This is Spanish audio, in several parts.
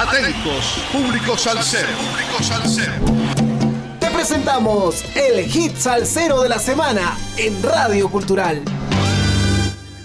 Atentos, público salsero. Público salsero. Te presentamos el hit salsero de la semana en Radio Cultural.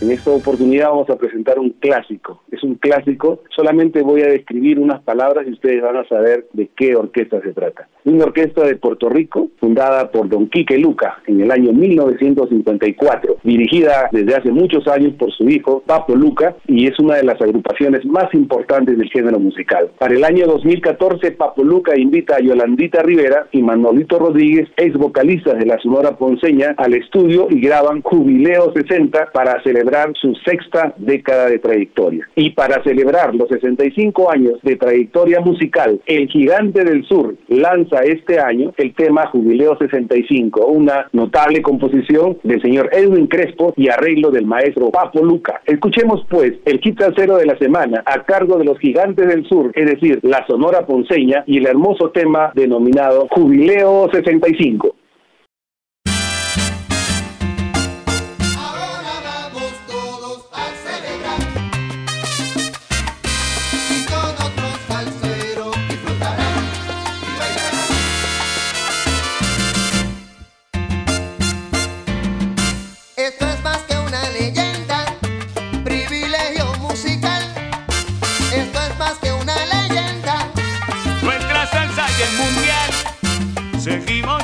En esta oportunidad vamos a presentar un clásico. Es un clásico, solamente voy a describir unas palabras y ustedes van a saber de qué orquesta se trata. Una orquesta de Puerto Rico, fundada por Don Quique Luca en el año 1954, dirigida desde hace muchos años por su hijo, Papo Luca, y es una de las agrupaciones más importantes del género musical. Para el año 2014, Papo Luca invita a Yolandita Rivera y Manolito Rodríguez, ex vocalistas de la Sonora Ponceña, al estudio y graban Jubileo 60 para celebrar su sexta década de trayectoria. Y para celebrar los 65 años de trayectoria musical, el Gigante del Sur lanza este año el tema Jubileo 65, una notable composición del señor Edwin Crespo y arreglo del maestro Papo Luca. Escuchemos pues el kit cero de la semana a cargo de los Gigantes del Sur, es decir, la Sonora Ponceña y el hermoso tema denominado Jubileo 65.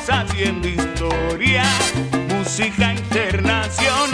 Haciendo historia, música internacional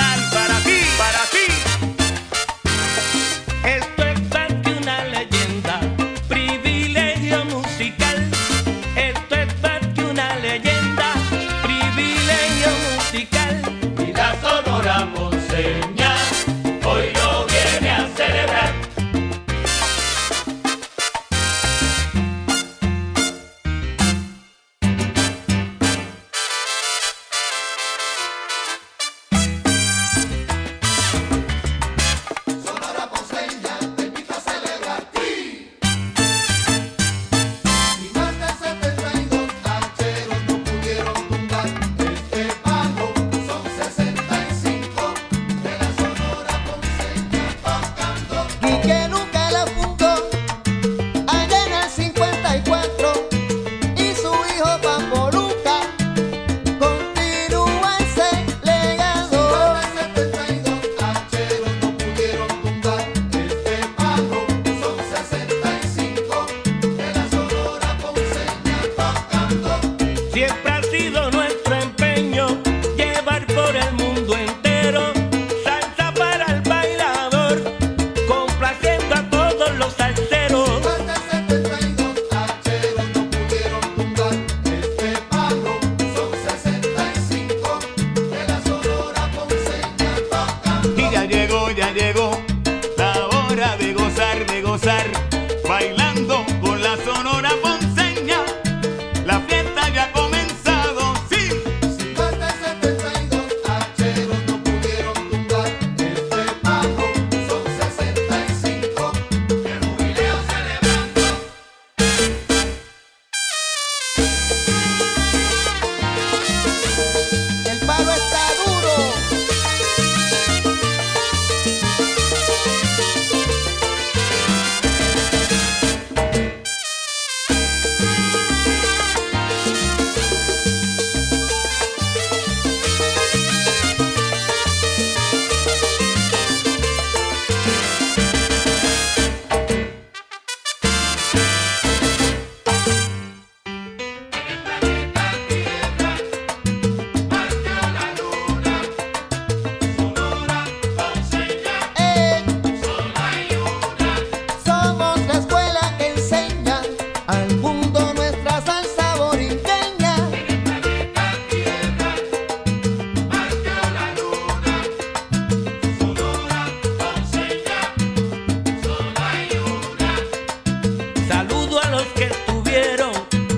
que estuvieron,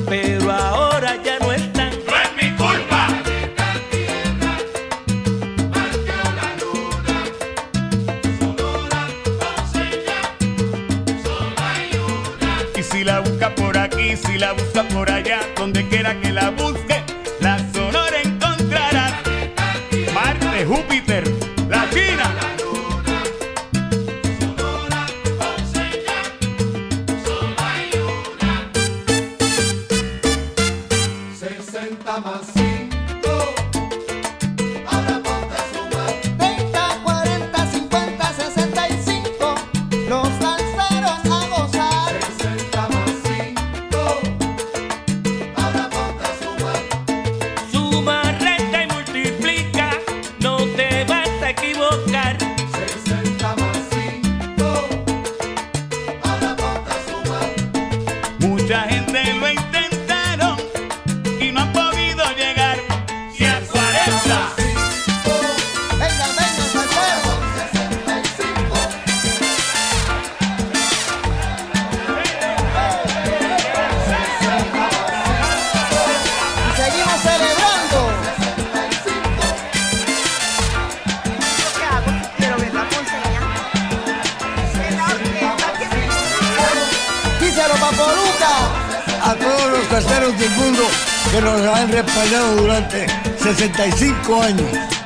pero ahora ya no están. No es mi culpa. Y si la busca por aquí, si la busca por allá, donde quiera que la busque, Mucha gente salseros del mundo que nos han respaldado durante 65 años.